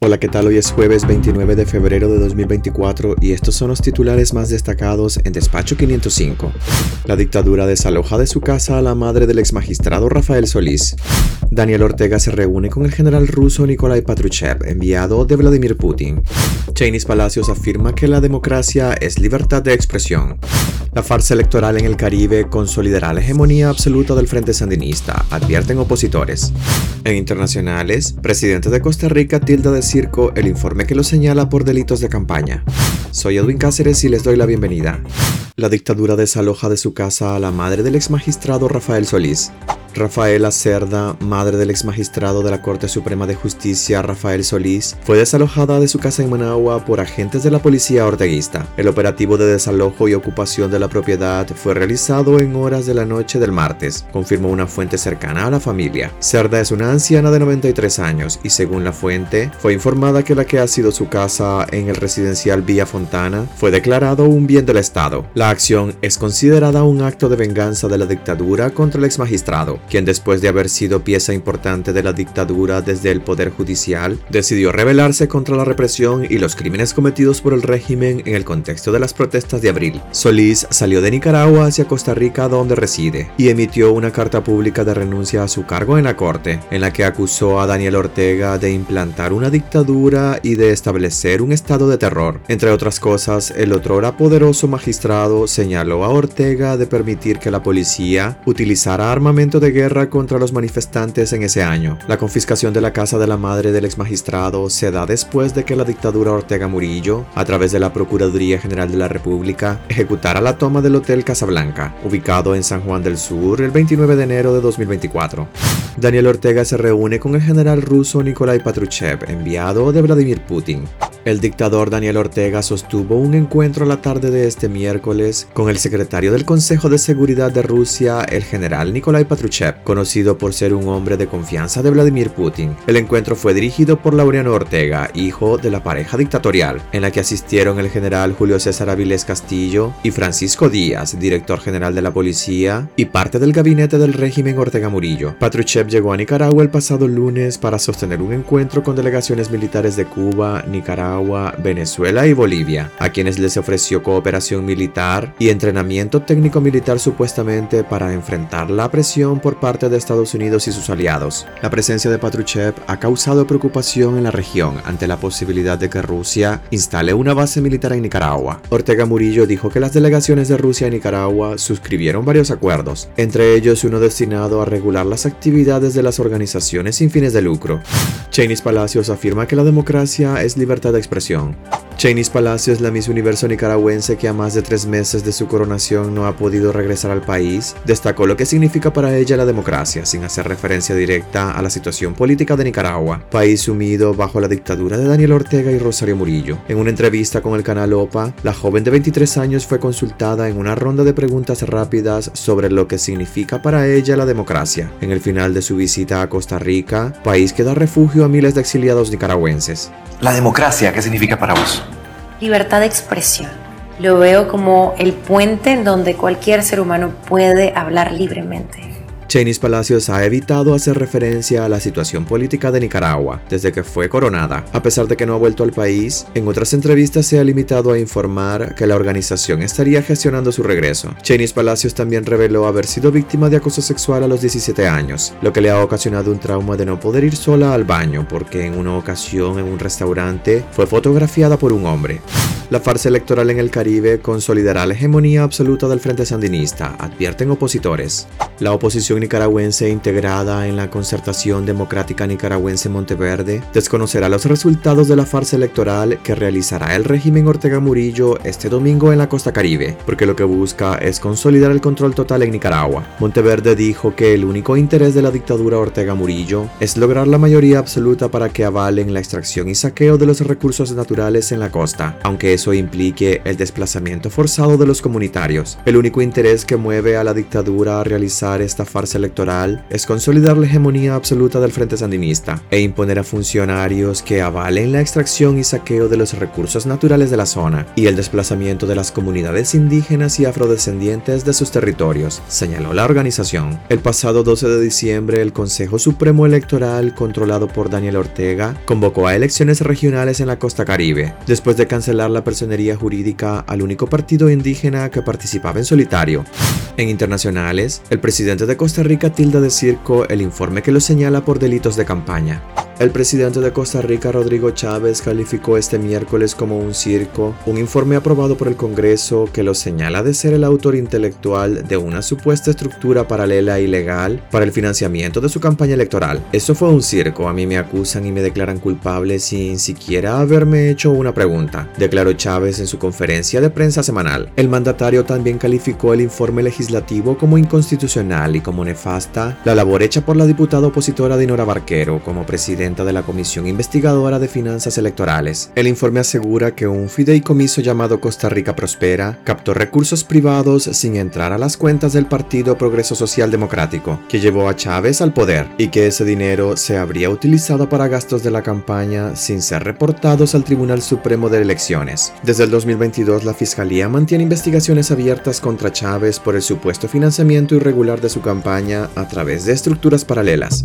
Hola, ¿qué tal? Hoy es jueves 29 de febrero de 2024 y estos son los titulares más destacados en Despacho 505. La dictadura desaloja de su casa a la madre del ex magistrado Rafael Solís. Daniel Ortega se reúne con el general ruso Nikolai Patrushev, enviado de Vladimir Putin. Cheney Palacios afirma que la democracia es libertad de expresión. La farsa electoral en el Caribe consolidará la hegemonía absoluta del Frente Sandinista, advierten opositores. En internacionales, presidente de Costa Rica tilda de circo el informe que lo señala por delitos de campaña. Soy Edwin Cáceres y les doy la bienvenida. La dictadura desaloja de su casa a la madre del ex magistrado Rafael Solís. Rafaela Cerda, madre del ex magistrado de la Corte Suprema de Justicia Rafael Solís, fue desalojada de su casa en Managua por agentes de la policía orteguista. El operativo de desalojo y ocupación de la propiedad fue realizado en horas de la noche del martes, confirmó una fuente cercana a la familia. Cerda es una anciana de 93 años y según la fuente, fue informada que la que ha sido su casa en el residencial Villa Fontana fue declarado un bien del Estado. Acción es considerada un acto de venganza de la dictadura contra el ex magistrado quien después de haber sido pieza importante de la dictadura desde el Poder Judicial, decidió rebelarse contra la represión y los crímenes cometidos por el régimen en el contexto de las protestas de abril. Solís salió de Nicaragua hacia Costa Rica donde reside y emitió una carta pública de renuncia a su cargo en la Corte, en la que acusó a Daniel Ortega de implantar una dictadura y de establecer un estado de terror. Entre otras cosas, el otrora poderoso magistrado señaló a Ortega de permitir que la policía utilizara armamento de guerra contra los manifestantes en ese año. La confiscación de la casa de la madre del ex magistrado se da después de que la dictadura Ortega Murillo, a través de la Procuraduría General de la República, ejecutara la toma del Hotel Casablanca, ubicado en San Juan del Sur el 29 de enero de 2024. Daniel Ortega se reúne con el general ruso Nikolai Patrushev, enviado de Vladimir Putin. El dictador Daniel Ortega sostuvo un encuentro la tarde de este miércoles con el secretario del Consejo de Seguridad de Rusia, el general Nikolai Patrushev, conocido por ser un hombre de confianza de Vladimir Putin. El encuentro fue dirigido por Laureano Ortega, hijo de la pareja dictatorial, en la que asistieron el general Julio César Avilés Castillo y Francisco Díaz, director general de la policía y parte del gabinete del régimen Ortega Murillo. Patrushev llegó a Nicaragua el pasado lunes para sostener un encuentro con delegaciones militares de Cuba, Nicaragua, Venezuela y Bolivia, a quienes les ofreció cooperación militar y entrenamiento técnico militar supuestamente para enfrentar la presión por parte de Estados Unidos y sus aliados. La presencia de Patrushev ha causado preocupación en la región ante la posibilidad de que Rusia instale una base militar en Nicaragua. Ortega Murillo dijo que las delegaciones de Rusia y Nicaragua suscribieron varios acuerdos, entre ellos uno destinado a regular las actividades de las organizaciones sin fines de lucro. Cheney Palacios afirma que la democracia es libertad de expresión. Cheney Palacio es la Miss Universo nicaragüense que a más de tres meses de su coronación no ha podido regresar al país. Destacó lo que significa para ella la democracia, sin hacer referencia directa a la situación política de Nicaragua, país sumido bajo la dictadura de Daniel Ortega y Rosario Murillo. En una entrevista con el canal OPA, la joven de 23 años fue consultada en una ronda de preguntas rápidas sobre lo que significa para ella la democracia. En el final de su visita a Costa Rica, país que da refugio a miles de exiliados nicaragüenses. La democracia, ¿qué significa para vos? Libertad de expresión. Lo veo como el puente en donde cualquier ser humano puede hablar libremente. Cheney Palacios ha evitado hacer referencia a la situación política de Nicaragua desde que fue coronada. A pesar de que no ha vuelto al país, en otras entrevistas se ha limitado a informar que la organización estaría gestionando su regreso. Cheney Palacios también reveló haber sido víctima de acoso sexual a los 17 años, lo que le ha ocasionado un trauma de no poder ir sola al baño porque en una ocasión en un restaurante fue fotografiada por un hombre. La farsa electoral en el Caribe consolidará la hegemonía absoluta del Frente Sandinista, advierten opositores. La oposición nicaragüense integrada en la Concertación Democrática Nicaragüense Monteverde desconocerá los resultados de la farsa electoral que realizará el régimen Ortega Murillo este domingo en la costa caribe, porque lo que busca es consolidar el control total en Nicaragua. Monteverde dijo que el único interés de la dictadura Ortega Murillo es lograr la mayoría absoluta para que avalen la extracción y saqueo de los recursos naturales en la costa, aunque eso implique el desplazamiento forzado de los comunitarios. El único interés que mueve a la dictadura a realizar esta farsa electoral es consolidar la hegemonía absoluta del Frente Sandinista e imponer a funcionarios que avalen la extracción y saqueo de los recursos naturales de la zona y el desplazamiento de las comunidades indígenas y afrodescendientes de sus territorios, señaló la organización. El pasado 12 de diciembre, el Consejo Supremo Electoral, controlado por Daniel Ortega, convocó a elecciones regionales en la costa caribe, después de cancelar la personería jurídica al único partido indígena que participaba en solitario. En internacionales, el presidente de Costa Rica tilda de circo el informe que lo señala por delitos de campaña. El presidente de Costa Rica, Rodrigo Chávez, calificó este miércoles como un circo un informe aprobado por el Congreso que lo señala de ser el autor intelectual de una supuesta estructura paralela y legal para el financiamiento de su campaña electoral. Eso fue un circo, a mí me acusan y me declaran culpable sin siquiera haberme hecho una pregunta, declaró Chávez en su conferencia de prensa semanal. El mandatario también calificó el informe legislativo como inconstitucional y como nefasta la labor hecha por la diputada opositora Dinora Barquero como presidente de la Comisión Investigadora de Finanzas Electorales. El informe asegura que un fideicomiso llamado Costa Rica Prospera captó recursos privados sin entrar a las cuentas del Partido Progreso Social Democrático, que llevó a Chávez al poder, y que ese dinero se habría utilizado para gastos de la campaña sin ser reportados al Tribunal Supremo de Elecciones. Desde el 2022, la Fiscalía mantiene investigaciones abiertas contra Chávez por el supuesto financiamiento irregular de su campaña a través de estructuras paralelas.